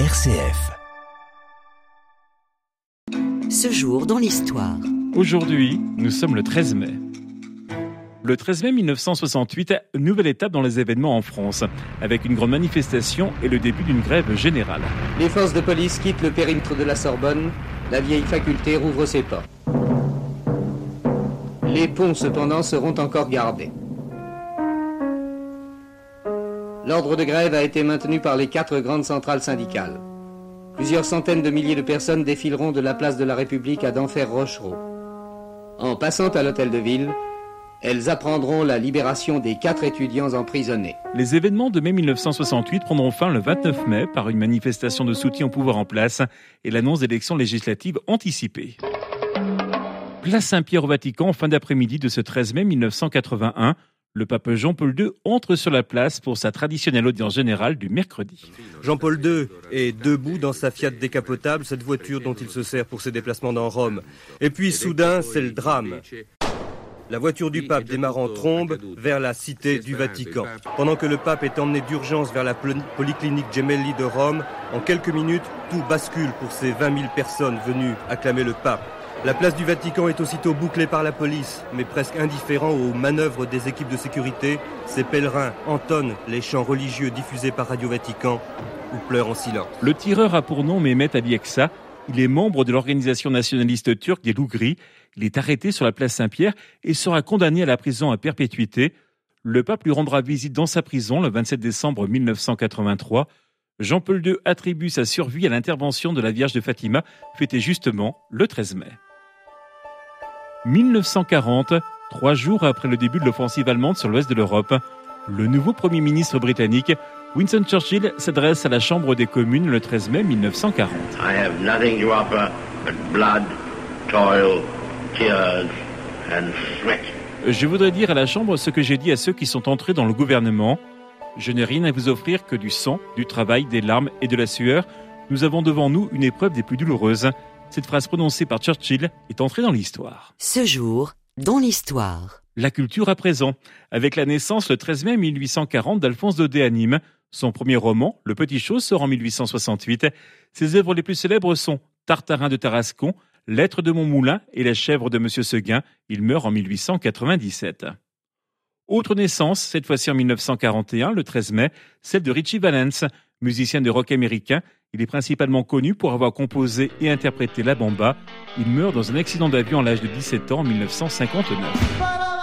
RCF. Ce jour dans l'histoire. Aujourd'hui, nous sommes le 13 mai. Le 13 mai 1968, nouvelle étape dans les événements en France, avec une grande manifestation et le début d'une grève générale. Les forces de police quittent le périmètre de la Sorbonne, la vieille faculté rouvre ses portes. Les ponts, cependant, seront encore gardés. L'ordre de grève a été maintenu par les quatre grandes centrales syndicales. Plusieurs centaines de milliers de personnes défileront de la place de la République à d'Enfer Rochereau. En passant à l'hôtel de ville, elles apprendront la libération des quatre étudiants emprisonnés. Les événements de mai 1968 prendront fin le 29 mai par une manifestation de soutien au pouvoir en place et l'annonce d'élections législatives anticipées. Place Saint-Pierre au Vatican, fin d'après-midi de ce 13 mai 1981. Le pape Jean-Paul II entre sur la place pour sa traditionnelle audience générale du mercredi. Jean-Paul II est debout dans sa Fiat décapotable, cette voiture dont il se sert pour ses déplacements dans Rome. Et puis soudain, c'est le drame. La voiture du pape démarre en trombe vers la cité du Vatican. Pendant que le pape est emmené d'urgence vers la polyclinique Gemelli de Rome, en quelques minutes, tout bascule pour ces 20 000 personnes venues acclamer le pape. La place du Vatican est aussitôt bouclée par la police, mais presque indifférent aux manœuvres des équipes de sécurité, ces pèlerins entonnent les chants religieux diffusés par Radio Vatican ou pleurent en silence. Le tireur a pour nom Mehmet Ali Eksa. Il est membre de l'organisation nationaliste turque des loups gris. Il est arrêté sur la place Saint-Pierre et sera condamné à la prison à perpétuité. Le pape lui rendra visite dans sa prison le 27 décembre 1983. Jean-Paul II attribue sa survie à l'intervention de la Vierge de Fatima, fêtée justement le 13 mai. 1940, trois jours après le début de l'offensive allemande sur l'ouest de l'Europe, le nouveau Premier ministre britannique, Winston Churchill, s'adresse à la Chambre des communes le 13 mai 1940. Je voudrais dire à la Chambre ce que j'ai dit à ceux qui sont entrés dans le gouvernement. Je n'ai rien à vous offrir que du sang, du travail, des larmes et de la sueur. Nous avons devant nous une épreuve des plus douloureuses. Cette phrase prononcée par Churchill est entrée dans l'histoire. Ce jour, dans l'histoire. La culture à présent, avec la naissance le 13 mai 1840 d'Alphonse Daudet à Nîmes. Son premier roman, Le Petit Chose, sort en 1868. Ses œuvres les plus célèbres sont Tartarin de Tarascon, Lettre de mon moulin et La chèvre de Monsieur Seguin. Il meurt en 1897. Autre naissance, cette fois-ci en 1941, le 13 mai, celle de Richie Valens, musicien de rock américain il est principalement connu pour avoir composé et interprété la bamba. Il meurt dans un accident d'avion à l'âge de 17 ans en 1959.